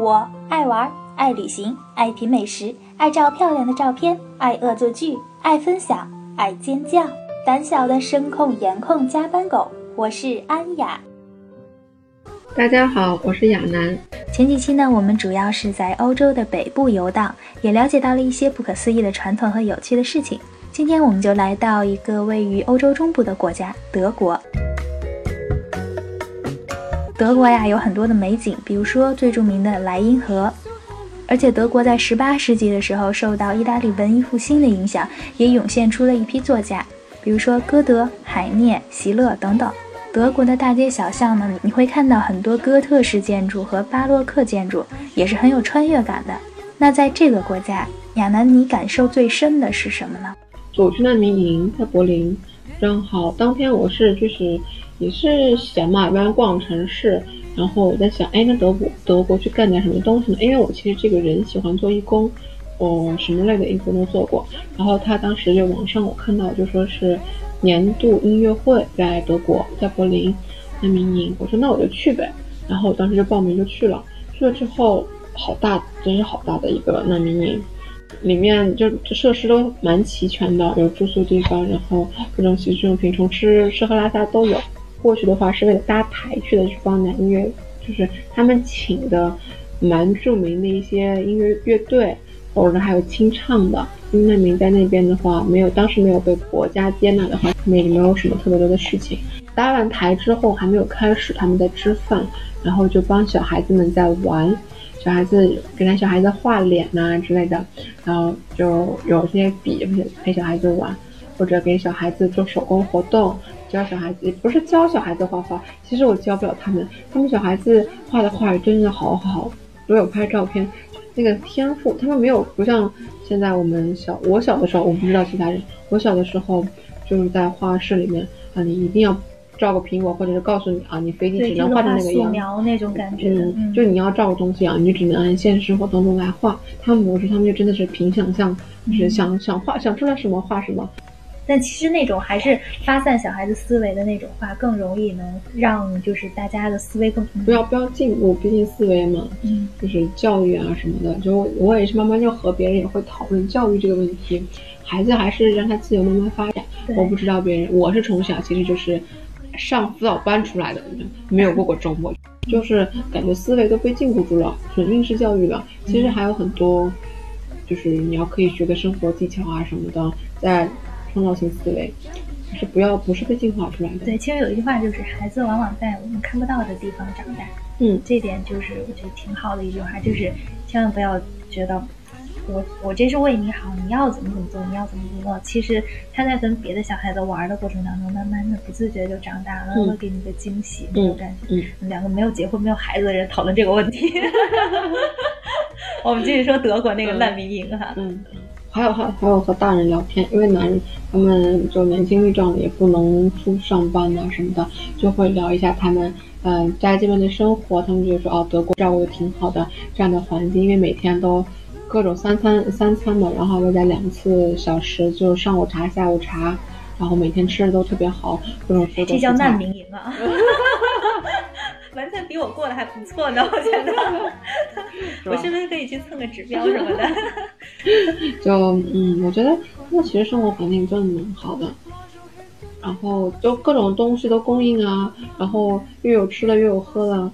我爱玩，爱旅行，爱品美食，爱照漂亮的照片，爱恶作剧，爱分享，爱尖叫。胆小的声控颜控加班狗，我是安雅。大家好，我是亚楠。前几期呢，我们主要是在欧洲的北部游荡，也了解到了一些不可思议的传统和有趣的事情。今天我们就来到一个位于欧洲中部的国家——德国。德国呀，有很多的美景，比如说最著名的莱茵河。而且德国在十八世纪的时候，受到意大利文艺复兴的影响，也涌现出了一批作家，比如说歌德、海涅、席勒等等。德国的大街小巷呢，你会看到很多哥特式建筑和巴洛克建筑，也是很有穿越感的。那在这个国家，亚楠，你感受最深的是什么呢？我去难民营在柏林，正好当天我是就是。也是闲嘛，一般逛城市，然后我在想，哎，那德国德国去干点什么东西呢？因为我其实这个人喜欢做义工，我什么类的义工都做过。然后他当时就网上我看到就说是年度音乐会在德国，在柏林难民营，我说那我就去呗。然后我当时就报名就去了，去了之后好大，真是好大的一个难民营，里面就设施都蛮齐全的，有住宿地方，然后各种洗漱用品，从吃吃喝拉撒都有。过去的话是为了搭台去的，这帮男音乐，就是他们请的蛮著名的一些音乐乐队，或者还有清唱的。因为难民在那边的话，没有当时没有被国家接纳的话，他们也没有什么特别多的事情。搭完台之后还没有开始，他们在吃饭，然后就帮小孩子们在玩，小孩子给他小孩子画脸呐之类的，然后就有些笔陪陪小孩子玩，或者给小孩子做手工活动。教小孩子也不是教小孩子画画，其实我教不了他们，他们小孩子画的画真的好好。我有拍照片，那个天赋，他们没有不像现在我们小我小的时候，我不知道其他人，我小的时候就是在画室里面啊，你一定要照个苹果，或者是告诉你啊，你非得只能画成那个样，素描那种感觉，嗯，就你要照个东西啊，你就只能按现实生活当中来画。他们不是，他们就真的是凭想象，就是想想画想出来什么画什么。但其实那种还是发散小孩子思维的那种话，更容易能让就是大家的思维更不要不要禁锢，毕竟思维嘛，嗯，就是教育啊什么的。就我也是慢慢就和别人也会讨论教育这个问题，孩子还是让他自由慢慢发展。我不知道别人，我是从小其实就是上辅导班出来的，没有过过周末，就是感觉思维都被禁锢住了，纯应试教育了。其实还有很多，就是你要可以学的生活技巧啊什么的，在。创造性思维，是不要不是被进化出来的。对，其实有一句话就是，孩子往往在我们看不到的地方长大。嗯，这点就是我觉得挺好的一句话，就是千万不要觉得我我这是为你好，你要怎么怎么做，你要怎么怎么做。其实他在跟别的小孩子玩的过程当中，慢慢的不自觉就长大了，会给你一个惊喜那种感觉。嗯，两个没有结婚没有孩子的人讨论这个问题。我们继续说德国那个难民营哈。嗯。还有还还有和大人聊天，因为男人他们就年轻力壮的，也不能出上班啊什么的，就会聊一下他们嗯在这边的生活。他们就说哦，德国照顾的挺好的，这样的环境，因为每天都各种三餐三餐嘛，然后再加两次小时，就是上午茶下午茶，然后每天吃的都特别好，各种 这叫难民营啊。完全比我过得还不错呢，我觉得。我是不是可以去蹭个指标什么的？就嗯，我觉得那其实生活环境真的蛮好的，然后就各种东西都供应啊，然后又有吃的又有喝的。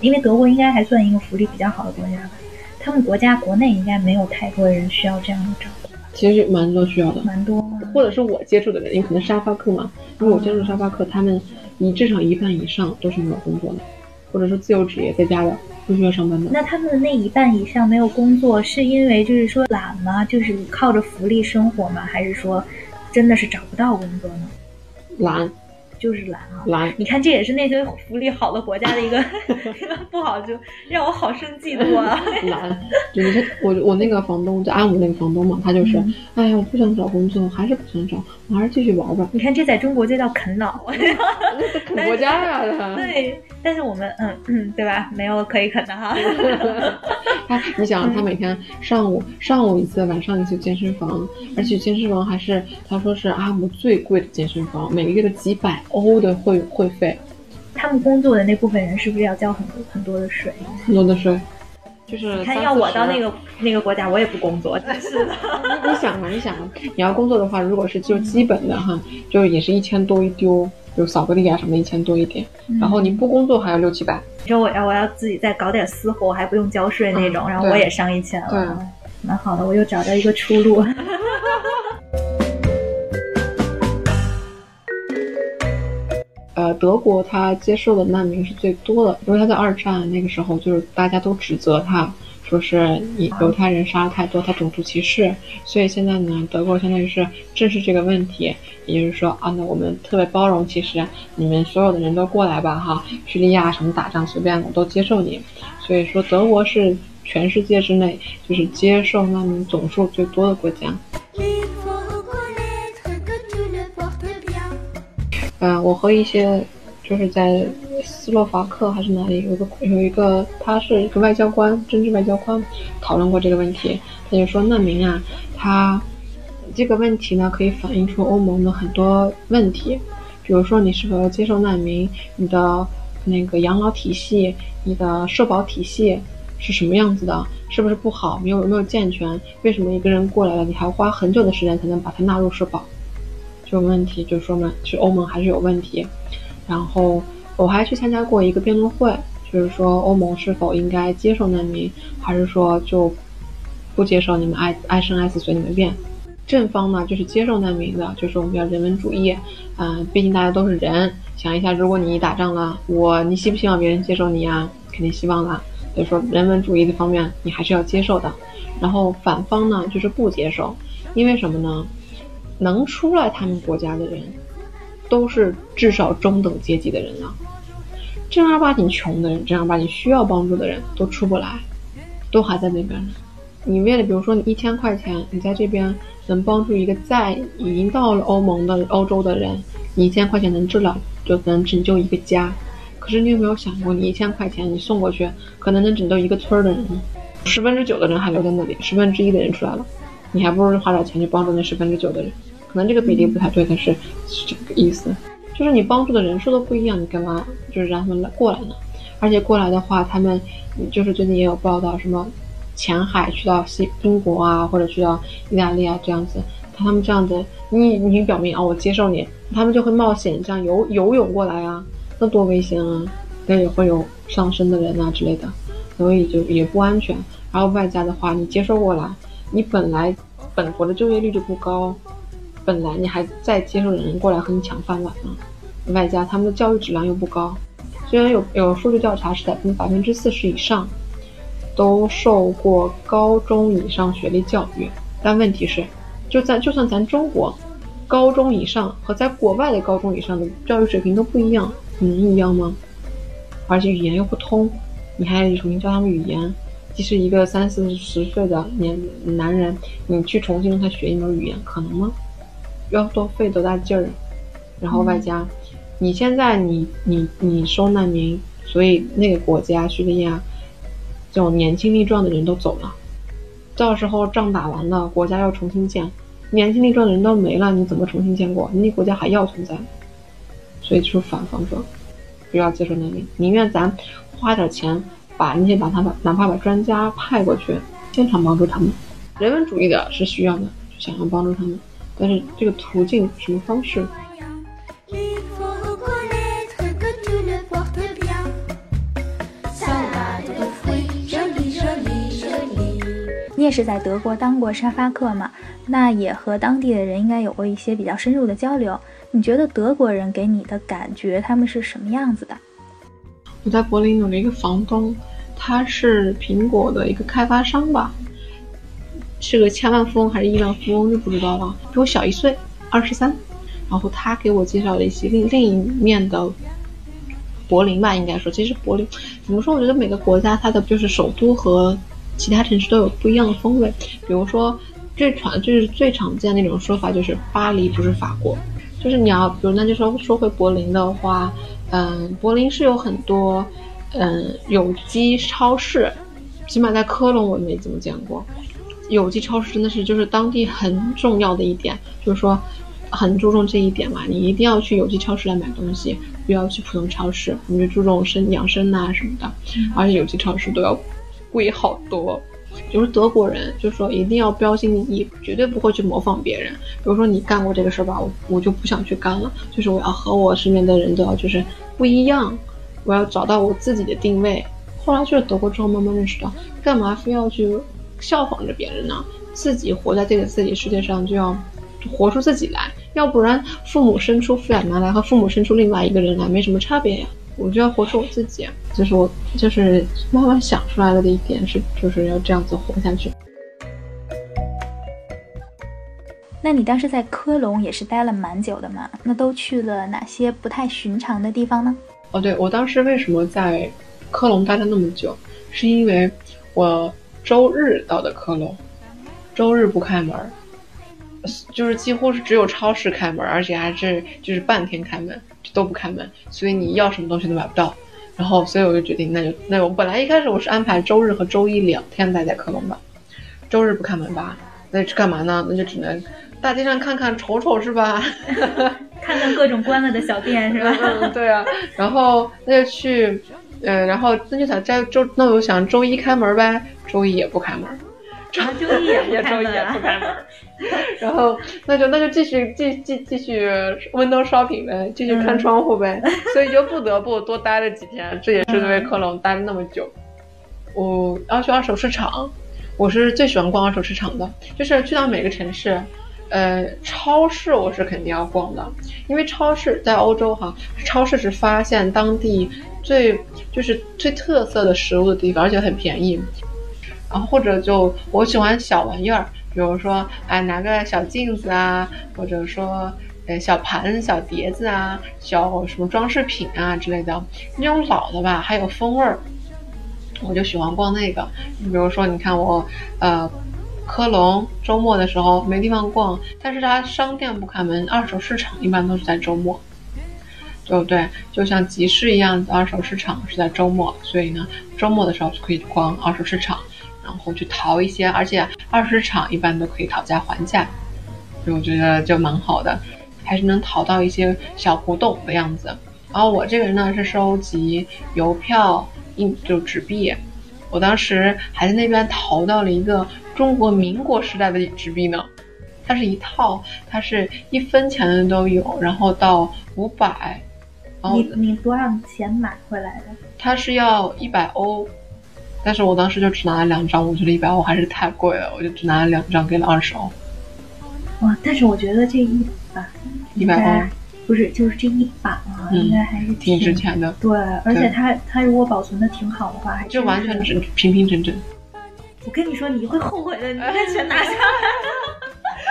因为德国应该还算一个福利比较好的国家吧，他们国家国内应该没有太多人需要这样的照顾。其实蛮多需要的，蛮多。或者是我接触的人，因为可能沙发客嘛，因为我接触沙发客，他们你至少一半以上都是没有工作的。或者说自由职业在家的不需要上班的，那他们的那一半以上没有工作，是因为就是说懒吗？就是靠着福利生活吗？还是说真的是找不到工作呢？懒。就是懒啊，懒！你看，这也是那些福利好的国家的一个 不好，就让我好生嫉妒啊！懒，就是我我那个房东，就阿姆那个房东嘛，他就是，哎呀，我不想找工作，还是不想找，我还是继续玩吧。你看，这在中国这叫啃老，啃国家呀！对，但是我们，嗯嗯，对吧？没有可以啃的哈。他，你想，他每天上午上午一次，晚上一次健身房，而且健身房还是他说是阿姆最贵的健身房，每个月的几百。欧的会会费，他们工作的那部分人是不是要交很多很多的税？很多的税，就是看要我到那个那个国家，我也不工作，真 是的。你想啊，你想啊，你要工作的话，如果是就基本的哈，就也是一千多一丢，就扫个地啊什么的，一千多一点。然后你不工作还要六七百。你说我要我要自己再搞点私活，还不用交税那种，然后我也上一千了。对，蛮好的，我又找到一个出路。德国他接受的难民是最多的，因为他在二战那个时候，就是大家都指责他，说是以犹太人杀的太多，他种族歧视。所以现在呢，德国相当于是正视这个问题，也就是说啊，那我们特别包容，其实你们所有的人都过来吧，哈，叙利亚什么打仗随便我都接受你。所以说，德国是全世界之内就是接受难民总数最多的国家。嗯，我和一些就是在斯洛伐克还是哪里有个有一个，他是一个外交官，政治外交官，讨论过这个问题。他就说难民啊，他这个问题呢，可以反映出欧盟的很多问题，比如说你是否要接受难民，你的那个养老体系，你的社保体系是什么样子的，是不是不好，没有没有健全？为什么一个人过来了，你还要花很久的时间才能把他纳入社保？这种问题就说明是欧盟还是有问题。然后我还去参加过一个辩论会，就是说欧盟是否应该接受难民，还是说就不接受，你们爱爱生爱死随你们便。正方呢就是接受难民的，就是我们要人文主义，嗯，毕竟大家都是人。想一下，如果你打仗了，我你希不希望别人接受你啊？肯定希望啦。所以说人文主义的方面你还是要接受的。然后反方呢就是不接受，因为什么呢？能出来他们国家的人，都是至少中等阶级的人了。正儿八经穷的人，正儿八经需要帮助的人都出不来，都还在那边呢。你为了，比如说你一千块钱，你在这边能帮助一个在已经到了欧盟的欧洲的人，你一千块钱能治疗，就能拯救一个家。可是你有没有想过，你一千块钱你送过去，可能能拯救一个村的人，十分之九的人还留在那里，十分之一的人出来了，你还不如花点钱去帮助那十分之九的人。可能这个比例不太对，但是是这个意思，就是你帮助的人数都不一样，你干嘛就是让他们来过来呢？而且过来的话，他们就是最近也有报道，什么前海去到西英国啊，或者去到意大利啊这样子，他们这样子，你你表明啊，我接受你，他们就会冒险这样游游泳过来啊，那多危险啊！那也会有上身的人啊之类的，所以就也不安全。然后外加的话，你接受过来，你本来本国的就业率就不高。本来你还在接受人过来和你抢饭碗呢，外加他们的教育质量又不高。虽然有有数据调查是在分百分之四十以上都受过高中以上学历教育，但问题是，就在就算咱中国高中以上和在国外的高中以上的教育水平都不一样，能一样吗？而且语言又不通，你还得重新教他们语言。即使一个三四十岁的年男人，你去重新让他学一门语言，可能吗？要多费多大劲儿，然后外加，你现在你你你收难民，所以那个国家叙利亚，这种年轻力壮的人都走了，到时候仗打完了，国家要重新建，年轻力壮的人都没了，你怎么重新建国？你那国家还要存在？所以就是反方说，不要接受难民，宁愿咱花点钱把那些把他把哪怕把专家派过去，现场帮助他们，人文主义的是需要的，想要帮助他们。但是这个途径什么方式？你也是在德国当过沙发客嘛？那也和当地的人应该有过一些比较深入的交流。你觉得德国人给你的感觉他们是什么样子的？我在柏林有了一个房东，他是苹果的一个开发商吧。是个千万富翁还是亿万富翁就不知道了，比我小一岁，二十三。然后他给我介绍了一些另另一面的柏林吧，应该说，其实柏林怎么说？我觉得每个国家它的就是首都和其他城市都有不一样的风味。比如说最常就是最常见那种说法就是巴黎不是法国，就是你要比如那就说说回柏林的话，嗯，柏林是有很多嗯有机超市，起码在科隆我没怎么见过。有机超市真的是就是当地很重要的一点，就是说很注重这一点嘛，你一定要去有机超市来买东西，不要去普通超市，你就注重生养生呐什么的，而且有机超市都要贵好多。就是德国人，就说一定要标新立异，绝对不会去模仿别人。比如说你干过这个事儿吧，我我就不想去干了。就是我要和我身边的人都要就是不一样，我要找到我自己的定位。后来去了德国之后，慢慢认识到，干嘛非要去效仿着别人呢？自己活在这个自己世界上，就要活出自己来。要不然，父母生出富养男来和父母生出另外一个人来没什么差别呀。我就要活出我自己，就是我就是慢慢想出来的的一点是，就是要这样子活下去。那你当时在科隆也是待了蛮久的嘛？那都去了哪些不太寻常的地方呢？哦，对，我当时为什么在科隆待了那么久，是因为我周日到的科隆，周日不开门，就是几乎是只有超市开门，而且还是就是半天开门。都不开门，所以你要什么东西都买不到。然后，所以我就决定，那就那我本来一开始我是安排周日和周一两天待在科隆的，周日不开门吧？那去干嘛呢？那就只能大街上看看瞅瞅是吧？看看各种关了的小店是吧？嗯，对啊。然后那就去，呃，然后那就想在周，那我就想周一开门呗，周一也不开门。周一也周一也不开门，然后那就那就继续继继继续 window shopping 呗，继续看窗户呗，所以就不得不多待了几天。这也是因为科隆待了那么久。我要去二手市场，我是最喜欢逛二手市场的，就是去到每个城市，呃，超市我是肯定要逛的，因为超市在欧洲哈，超市是发现当地最就是最特色的食物的地方，而且很便宜。然后或者就我喜欢小玩意儿，比如说哎拿个小镜子啊，或者说呃小盘小碟子啊，小什么装饰品啊之类的，那种老的吧还有风味儿，我就喜欢逛那个。你比如说你看我呃科隆周末的时候没地方逛，但是它商店不开门，二手市场一般都是在周末，对不对？就像集市一样，二手市场是在周末，所以呢周末的时候就可以逛二手市场。然后去淘一些，而且二手市场一般都可以讨价还价，所以我觉得就蛮好的，还是能淘到一些小古董的样子。然后我这个人呢是收集邮票、印就纸币，我当时还在那边淘到了一个中国民国时代的纸币呢，它是一套，它是一分钱的都有，然后到五百。你你多少钱买回来的？它是要一百欧。但是我当时就只拿了两张，我觉得一百欧还是太贵了，我就只拿了两张，给了二十欧。哇！但是我觉得这一把一百欧不是，就是这一把啊，应该还是挺值钱的。对，而且它它如果保存的挺好的话，还就完全整平平整整。我跟你说，你会后悔的，你把钱拿下来。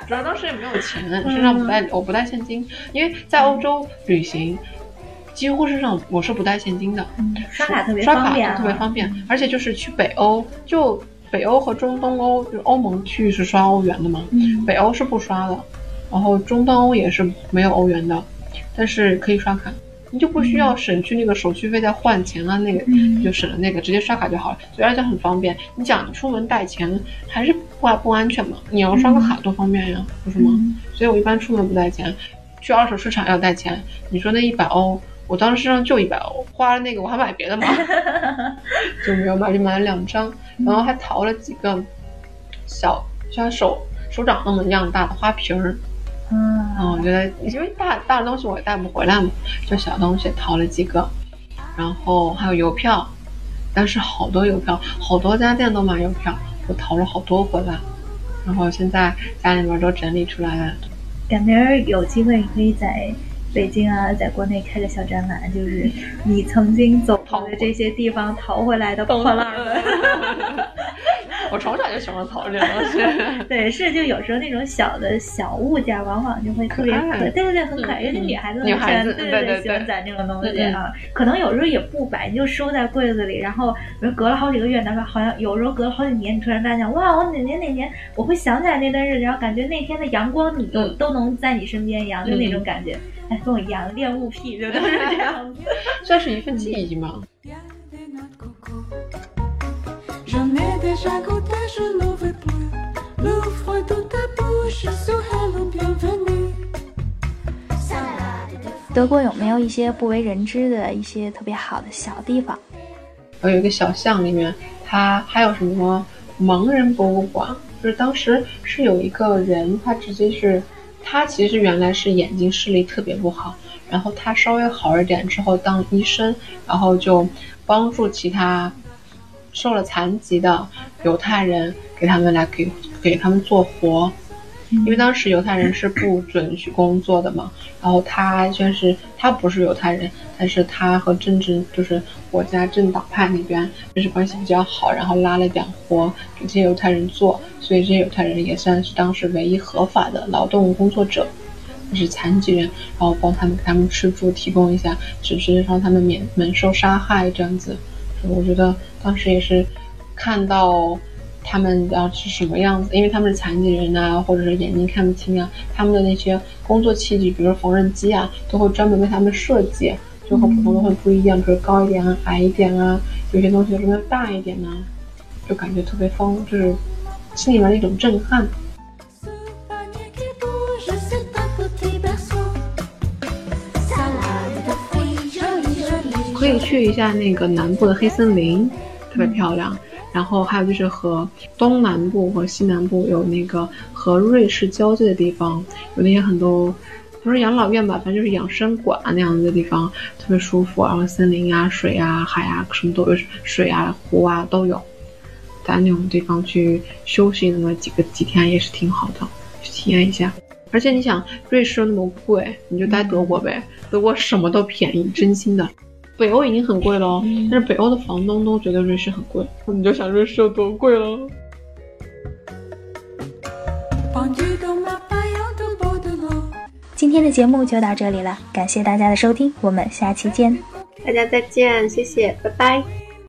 主要当时也没有钱，身上不带，我不带现金，因为在欧洲旅行。几乎是上我是不带现金的，刷卡特别方便，特别方便，而且就是去北欧，就北欧和中东欧，就欧盟区域是刷欧元的嘛，北欧是不刷的，然后中东欧也是没有欧元的，但是可以刷卡，你就不需要省去那个手续费再换钱啊，那个就省了那个，直接刷卡就好了，所以而且很方便。你讲你出门带钱还是不不安全嘛？你要刷个卡多方便呀，不是吗？所以我一般出门不带钱，去二手市场要带钱。你说那一百欧。我当时身上就一百欧，花了那个我还买别的嘛，就没有买，就买了两张，然后还淘了几个小像手手掌那么样大的花瓶儿。嗯，我觉得因为大大的东西我也带不回来嘛，就小东西淘了几个，然后还有邮票，但是好多邮票，好多家店都买邮票，我淘了好多回来，然后现在家里面都整理出来了。赶明儿有机会可以在。北京啊，在国内开个小展览，就是你曾经走过的这些地方淘回来的破烂们。我从小就喜欢淘这些东西。对，是就有时候那种小的小物件，往往就会特别可，对对对，很可爱。尤其女孩子女孩子对对对喜欢攒这种东西啊。可能有时候也不摆，你就收在柜子里，然后比如隔了好几个月，哪怕好像有时候隔了好几年，你突然发现，哇，我哪年哪年，我会想起来那段日子，然后感觉那天的阳光，你都都能在你身边一样，就那种感觉。哎，跟我一样，恋物癖，就都是？这样子，算是一份记忆 吗？德国有没有一些不为人知的一些特别好的小地方？我有一个小巷里面。它还有什么盲人博物馆，就是当时是有一个人，他直接是，他其实原来是眼睛视力特别不好，然后他稍微好一点之后当医生，然后就帮助其他受了残疾的犹太人，给他们来给给他们做活。因为当时犹太人是不准许工作的嘛，然后他就是他不是犹太人，但是他和政治就是国家政党派那边就是关系比较好，然后拉了点活给这些犹太人做，所以这些犹太人也算是当时唯一合法的劳动工作者，就是残疾人，然后帮他们给他们吃住，提供一下，只是让他们免免受杀害这样子。我觉得当时也是看到。他们要是什么样子？因为他们是残疾人啊，或者是眼睛看不清啊，他们的那些工作器具，比如说缝纫机啊，都会专门为他们设计，就和普通的会不一样，比如高一点啊，矮一点啊，有些东西什么大一点呢，就感觉特别方，就是心里面的一种震撼。以去一下那个南部的黑森林，特别漂亮。然后还有就是和东南部和西南部有那个和瑞士交界的地方，有那些很多，不是养老院吧，反正就是养生馆那样子的地方，特别舒服。然后森林啊、水啊、海啊，什么都有，水啊、湖啊都有，在那种地方去休息那么几个几天也是挺好的，去体验一下。而且你想，瑞士那么贵，你就待德国呗，德国什么都便宜，真心的。北欧已经很贵了，但是北欧的房东都觉得瑞士很贵，你就想瑞士有多贵了。今天的节目就到这里了，感谢大家的收听，我们下期见。大家再见，谢谢，拜拜。